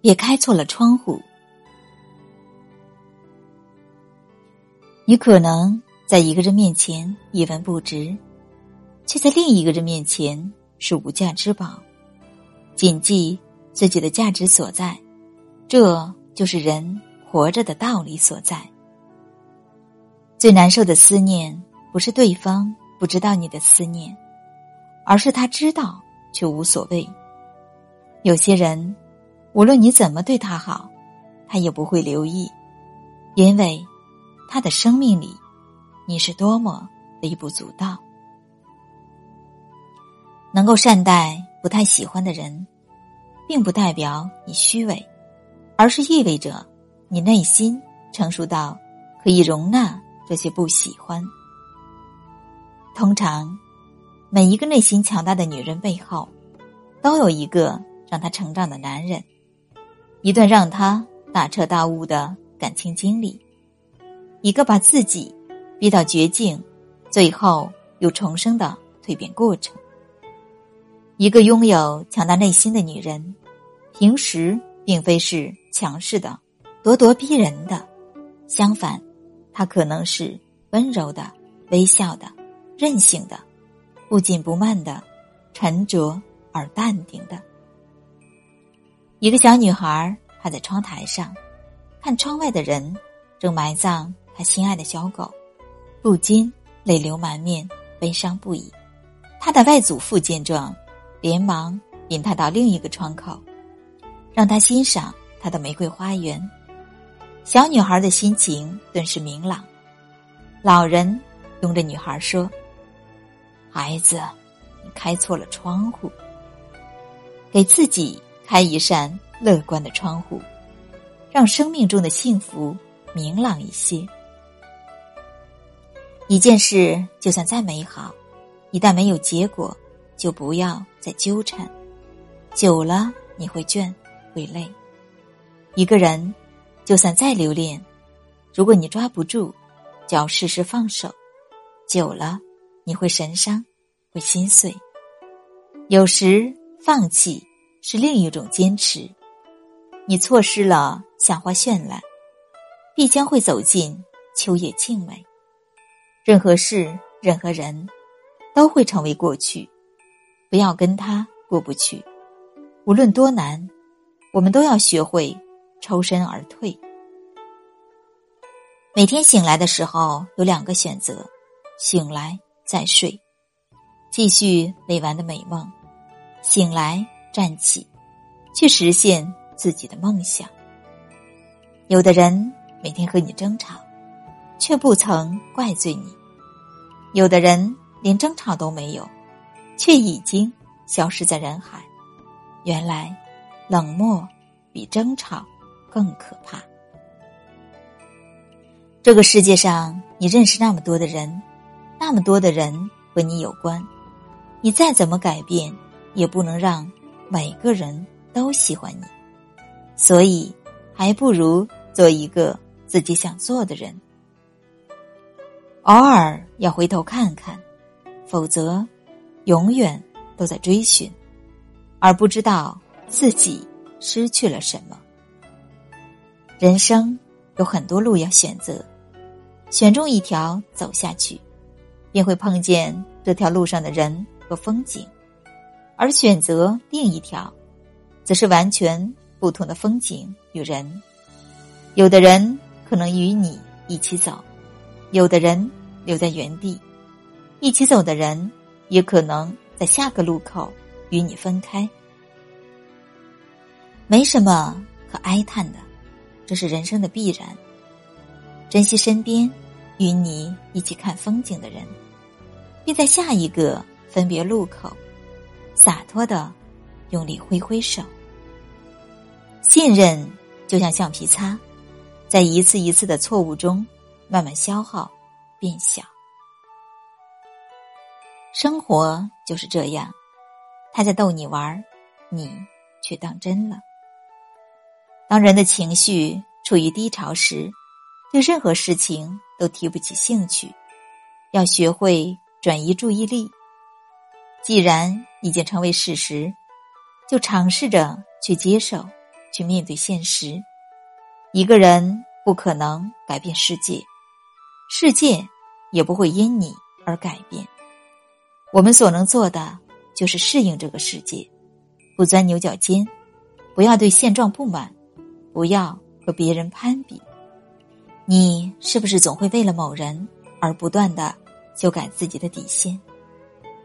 也开错了窗户。你可能在一个人面前一文不值，却在另一个人面前是无价之宝。谨记自己的价值所在，这就是人活着的道理所在。最难受的思念，不是对方不知道你的思念，而是他知道却无所谓。有些人，无论你怎么对他好，他也不会留意，因为他的生命里，你是多么微不足道。能够善待不太喜欢的人，并不代表你虚伪，而是意味着你内心成熟到可以容纳这些不喜欢。通常，每一个内心强大的女人背后，都有一个。让她成长的男人，一段让他大彻大悟的感情经历，一个把自己逼到绝境，最后又重生的蜕变过程。一个拥有强大内心的女人，平时并非是强势的、咄咄逼人的，相反，她可能是温柔的、微笑的、任性的、不紧不慢的、沉着而淡定的。一个小女孩趴在窗台上，看窗外的人正埋葬她心爱的小狗，不禁泪流满面，悲伤不已。她的外祖父见状，连忙引她到另一个窗口，让她欣赏她的玫瑰花园。小女孩的心情顿时明朗。老人拥着女孩说：“孩子，你开错了窗户，给自己。”开一扇乐观的窗户，让生命中的幸福明朗一些。一件事就算再美好，一旦没有结果，就不要再纠缠。久了你会倦，会累。一个人就算再留恋，如果你抓不住，就要适时放手。久了你会神伤，会心碎。有时放弃。是另一种坚持，你错失了夏花绚烂，必将会走进秋叶静美。任何事，任何人，都会成为过去，不要跟他过不去。无论多难，我们都要学会抽身而退。每天醒来的时候有两个选择：醒来再睡，继续未完的美梦；醒来。站起，去实现自己的梦想。有的人每天和你争吵，却不曾怪罪你；有的人连争吵都没有，却已经消失在人海。原来，冷漠比争吵更可怕。这个世界上，你认识那么多的人，那么多的人和你有关，你再怎么改变，也不能让。每个人都喜欢你，所以还不如做一个自己想做的人。偶尔要回头看看，否则永远都在追寻，而不知道自己失去了什么。人生有很多路要选择，选中一条走下去，便会碰见这条路上的人和风景。而选择另一条，则是完全不同的风景与人。有的人可能与你一起走，有的人留在原地。一起走的人，也可能在下个路口与你分开。没什么可哀叹的，这是人生的必然。珍惜身边与你一起看风景的人，并在下一个分别路口。洒脱的，用力挥挥手。信任就像橡皮擦，在一次一次的错误中慢慢消耗变小。生活就是这样，他在逗你玩，你却当真了。当人的情绪处于低潮时，对任何事情都提不起兴趣，要学会转移注意力。既然已经成为事实，就尝试着去接受，去面对现实。一个人不可能改变世界，世界也不会因你而改变。我们所能做的就是适应这个世界，不钻牛角尖，不要对现状不满，不要和别人攀比。你是不是总会为了某人而不断的修改自己的底线，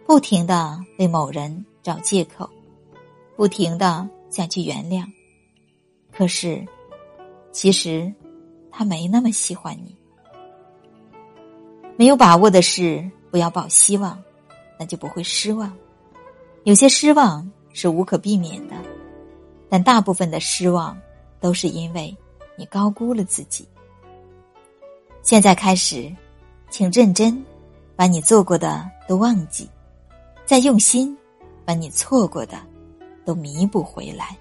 不停的为某人找借口，不停的想去原谅？可是，其实他没那么喜欢你。没有把握的事，不要抱希望，那就不会失望。有些失望是无可避免的，但大部分的失望都是因为你高估了自己。现在开始，请认真，把你做过的都忘记，再用心，把你错过的都弥补回来。